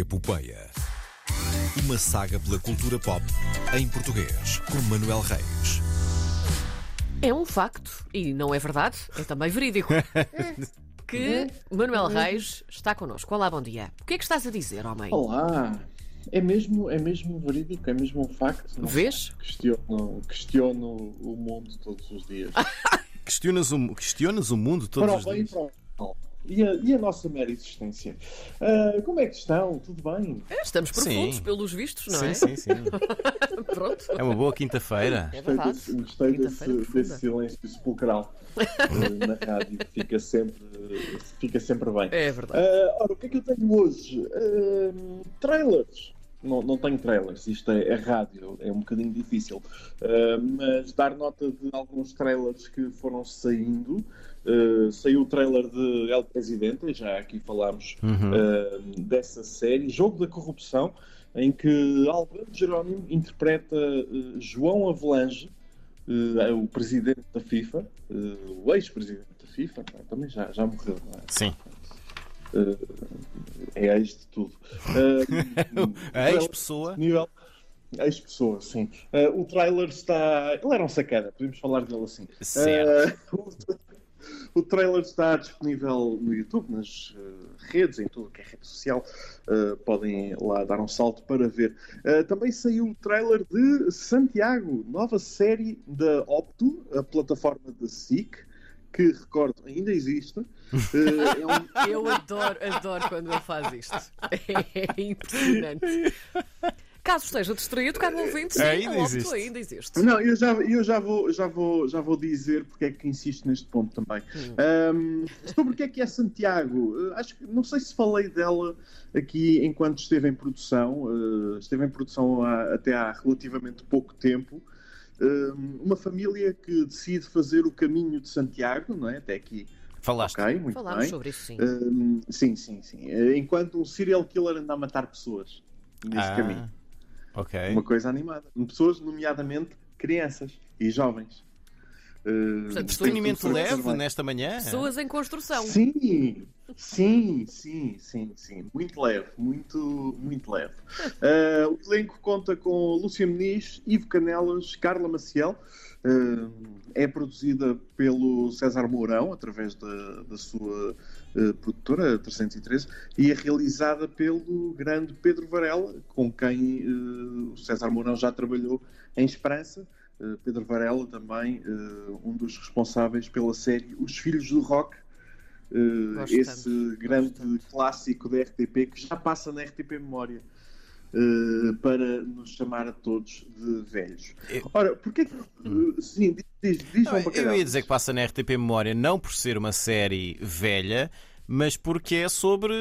Epopeia. Uma saga pela cultura pop em português, com Manuel Reis. É um facto, e não é verdade, é também verídico, que Manuel Reis está connosco. Olá, bom dia. O que é que estás a dizer, homem? Olá! É mesmo, é mesmo verídico, é mesmo um facto. Não Vês? Questiono, questiono o mundo todos os dias. Questionas o, questionas o mundo todos para o os bem e dias. para o mal. E a, e a nossa mera existência? Ah, como é que estão? Tudo bem? É, Estamos profundos, Sim. pelos vistos, não sim, é? sim, sim. Pronto. É uma boa quinta-feira. É Gostei desse, gostei desse, desse silêncio sepulcral ah, na rádio. Fica sempre, fica sempre bem. É verdade. Ah, ora, o que é que eu tenho hoje? Ah, trailers. Não, não tenho trailers, isto é, é rádio, é um bocadinho difícil. Ah, mas dar nota de alguns trailers que foram saindo. Ah, saiu o trailer de El Presidente, já aqui falámos ah, dessa série. Jogo da Corrupção, em que Alberto Jerónimo interpreta João Avelange, o presidente da FIFA, o ex-presidente da FIFA, também já, já morreu, não é? Sim. É ex de tudo. Uh, A ex-pessoa. Nível. Ex-pessoa, sim. Uh, o trailer está. Ele era um sacana, podemos falar dele assim. Certo. Uh, o, o trailer está disponível no YouTube, nas uh, redes, em tudo que é rede social. Uh, podem lá dar um salto para ver. Uh, também saiu o trailer de Santiago, nova série da Opto, a plataforma da SIC, que recordo ainda existe. Uh, é um- Eu adoro, adoro quando ele faz isto. É impressionante. Caso esteja distraído, caro ouvinte, sim, Ainda o existe. ainda existe. Não, eu já, eu já, vou, já, vou, já vou dizer porque é que insisto neste ponto também. Ahm, sobre o que é que é Santiago, eh, acho que não sei se falei dela aqui enquanto esteve em produção. eh, esteve em produção há- até há relativamente pouco tempo. Ahm, uma família que decide fazer o caminho de Santiago, não é? Até aqui, Falaste. ok, muito Falámos bem. sobre isso, sim. Ahm, sim, sim, sim. Eh, Enquanto um serial killer anda a matar pessoas neste caminho. Ok. Uma coisa animada. Pessoas, nomeadamente crianças e jovens. Uh, Portanto, leve nesta manhã. Pessoas em construção. Sim, sim, sim, sim, sim. Muito leve, muito, muito leve. Uh, o elenco conta com Lúcia Meniz, Ivo Canelas, Carla Maciel. Uh, é produzida pelo César Mourão, através da, da sua uh, produtora, 313, e é realizada pelo grande Pedro Varela, com quem o César Mourão já trabalhou em Esperança. Pedro Varela também, um dos responsáveis pela série Os Filhos do Rock, Uh, esse tanto, grande clássico da RTP que já passa na RTP Memória uh, para nos chamar a todos de velhos. Eu- Ora, porquê que. uh, sim, diz, diz, diz Não, eu ia dizer que passa na RTP Memória não por ser uma série velha, mas porque é sobre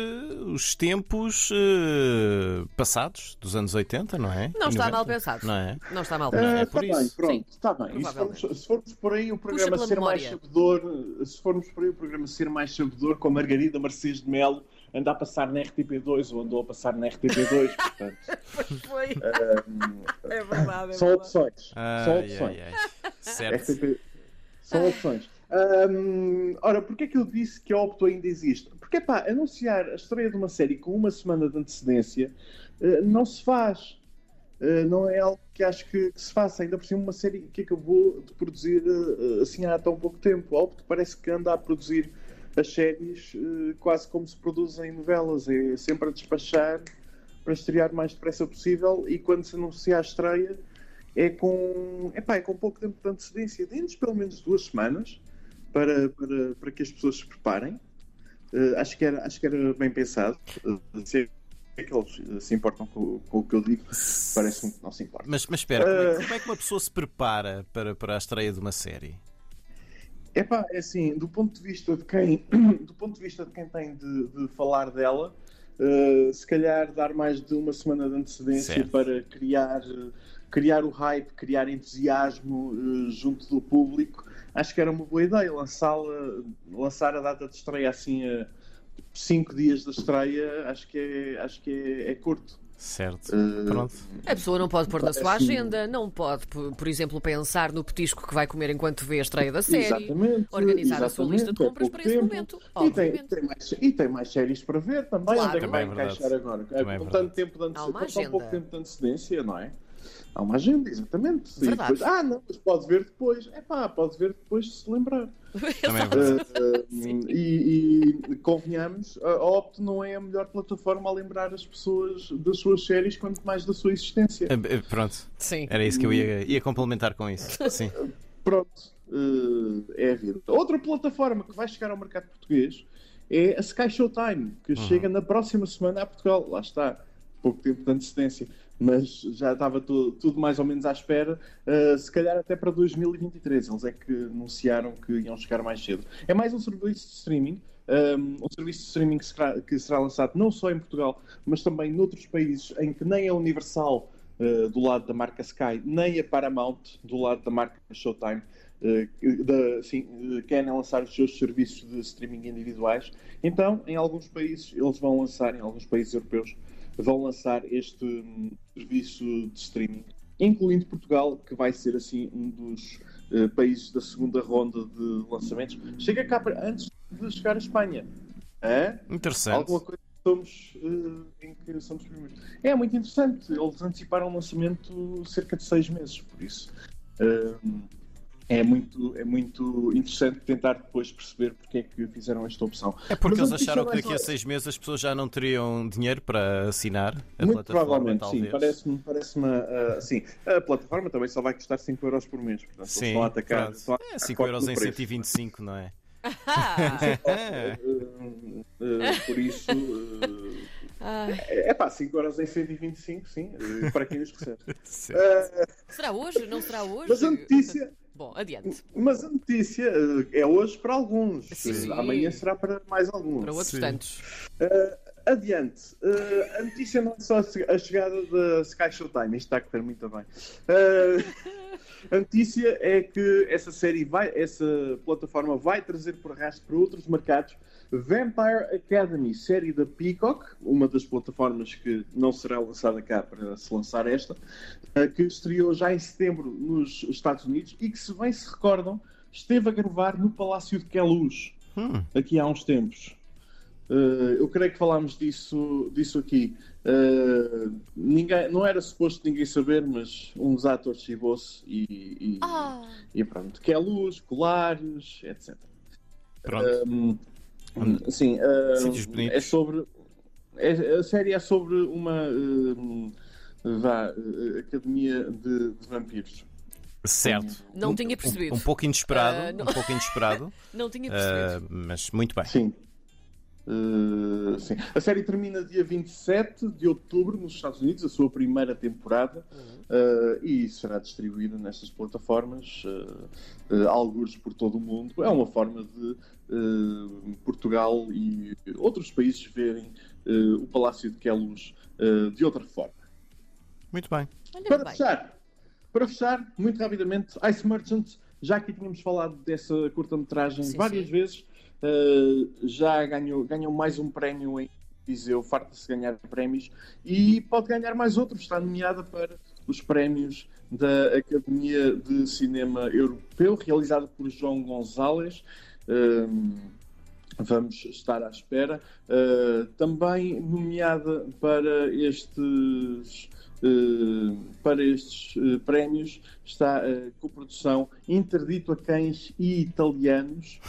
os tempos eh, passados, dos anos 80, não é? Não está 90, mal pensado. Não é? Não está mal Ah, pensado. é Está por bem, isso. pronto, Sim, está bem. E se formos, se formos por aí o programa ser mais memória. sabedor, se formos por aí o programa ser mais sabedor, com a Margarida Marcês de Melo, anda a passar na RTP2 ou andou a passar na RTP2, portanto. Foi. um, É verdade, é são verdade. opções. são Ai, opções. ai, ai. Certo. RTP São opções. Hum, ora, porquê é que eu disse que a Opto ainda existe? Porque, pá, anunciar a estreia de uma série com uma semana de antecedência eh, não se faz. Eh, não é algo que acho que, que se faça. Ainda por cima, uma série que acabou de produzir eh, assim há tão pouco tempo. A Opto parece que anda a produzir as séries quase como se produzem novelas. É sempre a despachar para estrear o mais depressa possível e quando se anuncia a estreia é com, epá, é com pouco tempo de antecedência. Dê-nos pelo menos duas semanas para, para, para que as pessoas se preparem. Eh, acho, que era, acho que era bem pensado. Uh, se é que eles eh, se importam com, com o que eu digo, parece-me que não se importam. Mas, mas espera, como é, que- como é que uma pessoa se prepara para, para a estreia de uma série? Epá, é assim, do ponto de vista de quem, do ponto de vista de quem tem de, de falar dela, eh, se calhar dar mais de uma semana de antecedência Certo. para criar, eh, criar o hype, criar entusiasmo eh, junto do público, acho que era uma boa ideia lançá-la, lançar a data de estreia assim a cinco dias da estreia, acho que é, acho que é, é curto. Certo. Eh, Pronto. A pessoa não pode pôr na sua Parece-me- agenda, não pode, por, exemplo, pensar no petisco que vai comer enquanto vê a estreia da série. Exatamente. organizar a sua lista de exatamente, é compras pouco para esse tempo. momento, E tem, obviamente. tem mais, e tem mais séries para ver também. Claro. Onde é que Também vai é encaixar agora? Também é tanto tempo de Há antecedência, tão pouco agenda. tempo de antecedência, não é? Há uma agenda, exatamente. E depois, ah, não, mas pode ver depois. É pá, pode ver depois se se lembrar. Também é verdade. Uh, uh, e, e convenhamos, a Opto não é a melhor plataforma a lembrar as pessoas das suas séries, quanto mais da sua existência. Eh, eh, Pronto. Sim. Era isso que eu ia, ia complementar com isso. Sim. Pronto, uh, é a vida. Outra plataforma que vai chegar ao mercado português é a Sky Showtime, que chega na próxima semana a Portugal. Lá está, pouco tempo de antecedência, mas já estava tu- tudo mais ou menos à espera, uh, se calhar até para 2023. Eles é que anunciaram que iam chegar mais cedo. É mais um serviço de streaming. Um, um serviço de streaming que será, que será lançado não só em Portugal, mas também noutros países em que nem a Universal uh, do lado da marca Sky, nem a Paramount do lado da marca Showtime uh, da- sim, uh, querem lançar os seus serviços de streaming individuais. Então, em alguns países, eles vão lançar, em alguns países europeus, vão lançar este hum, serviço de streaming, incluindo Portugal, que vai ser assim um dos uh, países da segunda ronda de lançamentos. Chega cá para- antes de chegar à Espanha. Hã? Interessante. Alguma coisa que somos, eh, em que somos primeiros. É muito interessante. Eles anteciparam o lançamento cerca de seis meses, por isso. eh, é muito, é muito interessante tentar depois perceber porque é que fizeram esta opção. É porque Mas eles acharam que daqui a seis meses as pessoas já não teriam dinheiro para assinar a Muito plataforma, provavelmente, talvez. sim. Parece-me, parece-me ah, sim. A plataforma também só vai custar 5 euros por mês. Portanto, Sim, estão a atacar. a É atacar 5 forte euros em preço. 125, não é? Eh, eh, por isso, eh, Ai, é pá, 5 euros em 125, sim, eh, para quem os recebe. Eh, será hoje? Não será hoje? mas a notícia, Bom, adiante. mas a notícia eh, é hoje para alguns, Sim. Amanhã será para mais alguns. Para outros Sim. tantos. Adiante, Eh, a notícia não é só a chegada da Sky Showtime, isto está a correr muito bem. Eh, a notícia é que essa série vai, essa plataforma vai trazer por arrasto para outros mercados Vampire Academy, série da Peacock, uma das plataformas que não será lançada cá para se lançar esta, eh, que estreou já em setembro nos Estados Unidos e que, se bem se recordam, esteve a gravar no Palácio de Queluz Hum, aqui há uns tempos. Uh, eu creio que falámos disso, disso aqui. Uh, ninguém, não era suposto ninguém saber, mas um dos atores chibou-se e, e, Ah, e pronto. Que é luz, colares, etc. pronto. Um, sim, uh, Sítios bonitos. é sobre. é- a série é sobre uma um, vá, uh, academia de, de vampiros. certo. não Um- tinha um- percebido. Um, pouco inesperado, não. um pouco inesperado, não tinha percebido. mas muito bem. Sim. Uh, sim. A série termina dia 27 de outubro nos Estados Unidos, a sua primeira temporada, uh, e será distribuída nestas plataformas, uh, uh, algures por todo o mundo. É uma forma de uh, Portugal e outros países verem uh, o Palácio de Queluz uh, de outra forma. Muito bem. Olha Para bem. fechar, para fechar, muito rapidamente, Ice Merchant, já aqui tínhamos falado dessa curta-metragem várias sim. vezes, uh, já ganhou, ganhou mais um prémio em Viseu, farta-se ganhar prémios, e pode ganhar mais outros, está nomeada para os prémios da Academia de Cinema Europeu, realizado por João Gonzalez. Um, vamos estar à espera. Uh, também nomeada para estes, uh, para estes uh, prémios está a coprodução Interdito a Cães e Italianos.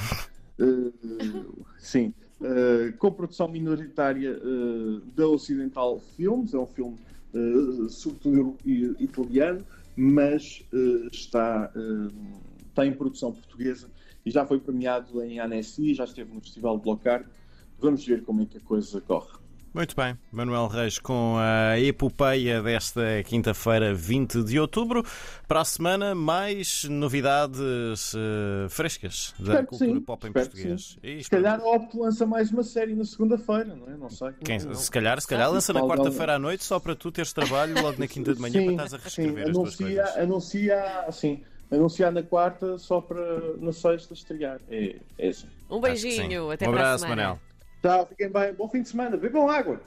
Uh, sim. Uh, coprodução minoritária uh, da Ocidental Filmes, é um filme sobretudo italiano, mas está, está em produção portuguesa e já foi premiado em Annecy, já esteve no Festival de Blocar. Vamos ver como é que a coisa corre. Muito bem, Manuel Reis com a epopeia desta quinta-feira, 20 de outubro. Para a semana, mais novidades eh, frescas da Espero cultura sim, pop em português. sim. E Se calhar a Opto lança mais uma série na segunda-feira, não é? Não sei. Quem- Não. se calhar, se calhar lança na quarta-feira à noite só para tu teres trabalho logo na quinta de manhã Sim, para estás a sim, reescrever as tuas anuncia, coisas. anuncia, assim, anunciar na quarta só para na sexta estrear. É, é assim. Um sim. beijinho. Até um para a abraço, semana. Manel. Tchau, fiquem bem. Bom fim de semana. Bebam água.